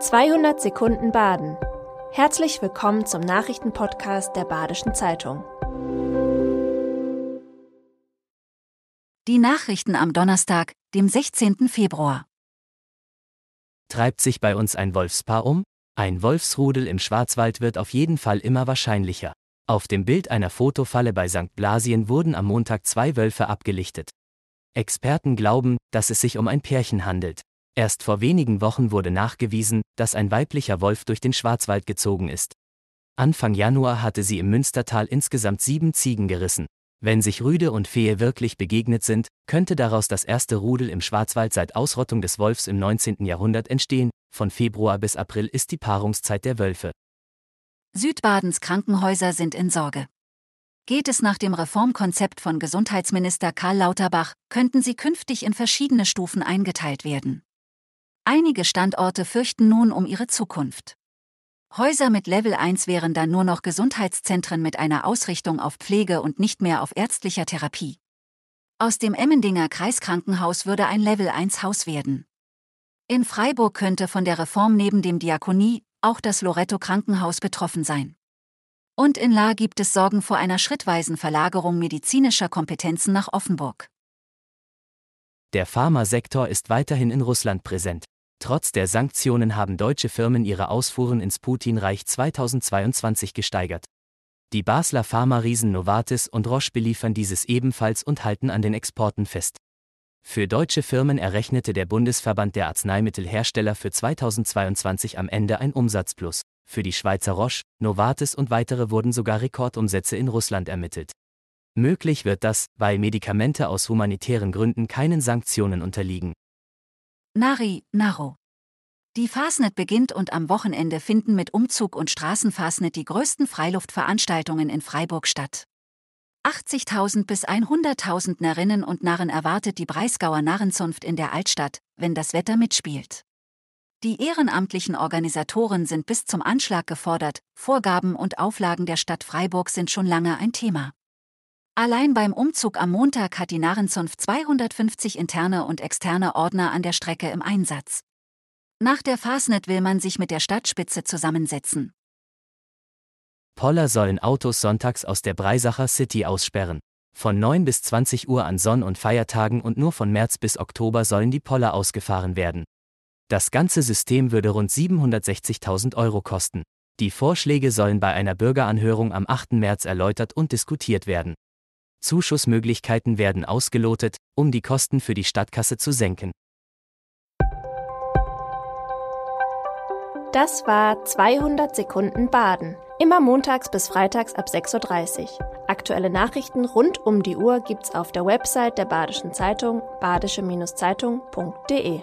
200 Sekunden Baden. Herzlich willkommen zum Nachrichtenpodcast der Badischen Zeitung. Die Nachrichten am Donnerstag, dem 16. Februar. Treibt sich bei uns ein Wolfspaar um? Ein Wolfsrudel im Schwarzwald wird auf jeden Fall immer wahrscheinlicher. Auf dem Bild einer Fotofalle bei St. Blasien wurden am Montag zwei Wölfe abgelichtet. Experten glauben, dass es sich um ein Pärchen handelt. Erst vor wenigen Wochen wurde nachgewiesen, dass ein weiblicher Wolf durch den Schwarzwald gezogen ist. Anfang Januar hatte sie im Münstertal insgesamt sieben Ziegen gerissen. Wenn sich Rüde und Fehe wirklich begegnet sind, könnte daraus das erste Rudel im Schwarzwald seit Ausrottung des Wolfs im 19. Jahrhundert entstehen. Von Februar bis April ist die Paarungszeit der Wölfe. Südbadens Krankenhäuser sind in Sorge. Geht es nach dem Reformkonzept von Gesundheitsminister Karl Lauterbach, könnten sie künftig in verschiedene Stufen eingeteilt werden. Einige Standorte fürchten nun um ihre Zukunft. Häuser mit Level 1 wären dann nur noch Gesundheitszentren mit einer Ausrichtung auf Pflege und nicht mehr auf ärztlicher Therapie. Aus dem Emmendinger Kreiskrankenhaus würde ein Level 1 Haus werden. In Freiburg könnte von der Reform neben dem Diakonie auch das Loretto Krankenhaus betroffen sein. Und in La gibt es Sorgen vor einer schrittweisen Verlagerung medizinischer Kompetenzen nach Offenburg. Der Pharmasektor ist weiterhin in Russland präsent. Trotz der Sanktionen haben deutsche Firmen ihre Ausfuhren ins Putinreich 2022 gesteigert. Die Basler Pharma-Riesen Novartis und Roche beliefern dieses ebenfalls und halten an den Exporten fest. Für deutsche Firmen errechnete der Bundesverband der Arzneimittelhersteller für 2022 am Ende ein Umsatzplus. Für die Schweizer Roche, Novartis und weitere wurden sogar Rekordumsätze in Russland ermittelt. Möglich wird das, weil Medikamente aus humanitären Gründen keinen Sanktionen unterliegen. Nari, Naro. Die Fasnet beginnt und am Wochenende finden mit Umzug und Straßenfasnet die größten Freiluftveranstaltungen in Freiburg statt. 80.000 bis 100.000 Narrinnen und Narren erwartet die Breisgauer Narrenzunft in der Altstadt, wenn das Wetter mitspielt. Die ehrenamtlichen Organisatoren sind bis zum Anschlag gefordert, Vorgaben und Auflagen der Stadt Freiburg sind schon lange ein Thema. Allein beim Umzug am Montag hat die Narrenzunft 250 interne und externe Ordner an der Strecke im Einsatz. Nach der Fasnet will man sich mit der Stadtspitze zusammensetzen. Poller sollen Autos sonntags aus der Breisacher City aussperren. Von 9 bis 20 Uhr an Sonn- und Feiertagen und nur von März bis Oktober sollen die Poller ausgefahren werden. Das ganze System würde rund 760.000 Euro kosten. Die Vorschläge sollen bei einer Bürgeranhörung am 8. März erläutert und diskutiert werden. Zuschussmöglichkeiten werden ausgelotet, um die Kosten für die Stadtkasse zu senken. Das war 200 Sekunden Baden. Immer montags bis freitags ab 6.30 Uhr. Aktuelle Nachrichten rund um die Uhr gibt's auf der Website der Badischen Zeitung badische-zeitung.de.